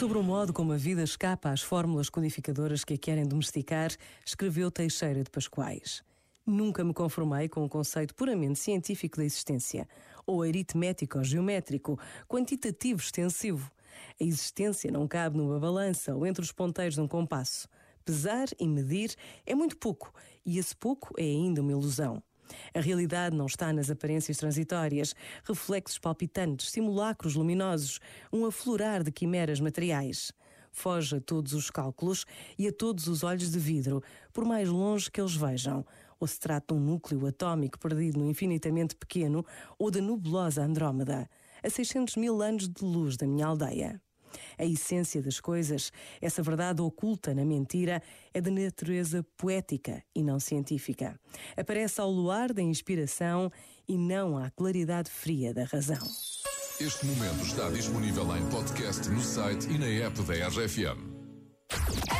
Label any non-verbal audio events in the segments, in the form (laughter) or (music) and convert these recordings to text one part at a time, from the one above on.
Sobre o modo como a vida escapa às fórmulas codificadoras que a querem domesticar, escreveu Teixeira de Pascoais. Nunca me conformei com o conceito puramente científico da existência, ou aritmético ou geométrico, quantitativo extensivo. A existência não cabe numa balança ou entre os ponteiros de um compasso. Pesar e medir é muito pouco, e esse pouco é ainda uma ilusão. A realidade não está nas aparências transitórias, reflexos palpitantes, simulacros luminosos, um aflorar de quimeras materiais. Foge a todos os cálculos e a todos os olhos de vidro, por mais longe que eles vejam. Ou se trata de um núcleo atômico perdido no infinitamente pequeno ou da nebulosa Andrómeda, a 600 mil anos de luz da minha aldeia. A essência das coisas, essa verdade oculta na mentira, é de natureza poética e não científica. Aparece ao luar da inspiração e não à claridade fria da razão. Este momento está disponível em podcast no site e na app da RFM.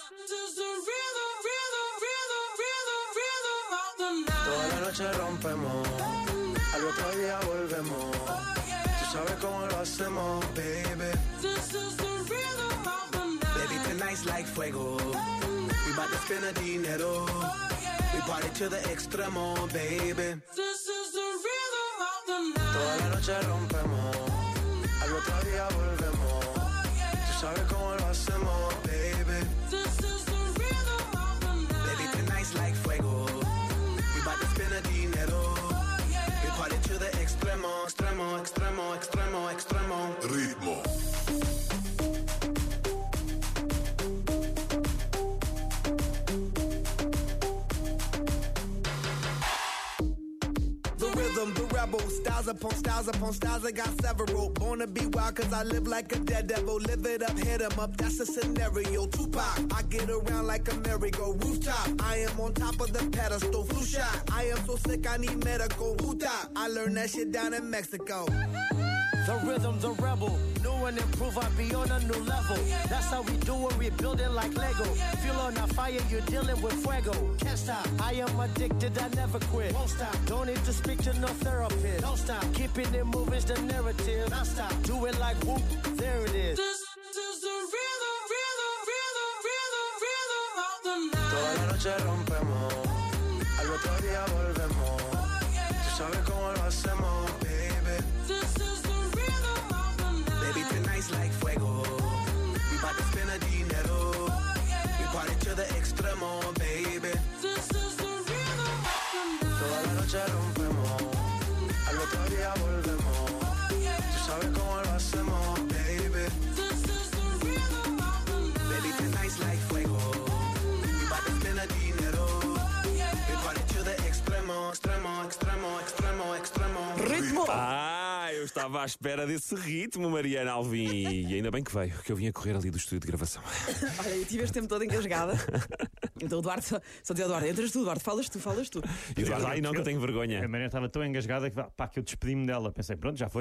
Toda la noche rompemos, al otro día volvemos. Tú sabes cómo lo hacemos, baby. Baby, tonight's like fuego. We bout to spend the dinero. We party to the extremo, baby. This is the rhythm of the night. Toda la noche rompemos, al otro día volvemos. Tú sabes cómo lo hacemos, baby. Rebel, styles upon styles upon styles. I got several. Born to be wild, cause I live like a dead devil. Live it up, hit 'em up, that's a scenario. Tupac, I get around like a merry-go rooftop. I am on top of the pedestal, flu shot. I am so sick, I need medical. Hoota, I learned that shit down in Mexico. The rhythm's a rebel. New and improve, I'll be on a new level. That's how we do it, we build it like Lego. Feel on a fire, you're dealing with fuego. Can't stop, I am addicted, I never quit. Won't stop, don't need to speak to no therapist. Don't stop, keeping it moving's the narrative. Don't stop, do it like whoop, there it is. This is the rhythm, rhythm, rhythm, rhythm, rhythm of the night. Toda la noche rompemos, al otro día volvemos. Oh, Tú sabes cómo lo hacemos, extremo, extremo, extremo. Ritmo! Ah, eu estava à espera desse ritmo, Mariana Alvim. E ainda bem que veio, que eu vim a correr ali do estúdio de gravação. (laughs) Olha, eu tive este tempo todo engasgada. (laughs) Então o Eduardo só, só dizia Eduardo, entras tu, Eduardo, falas tu, falas tu. E tu, ai não, que eu tenho vergonha. A Mariana estava tão engasgada que, pá, que eu despedi-me dela. Pensei, pronto, já foi.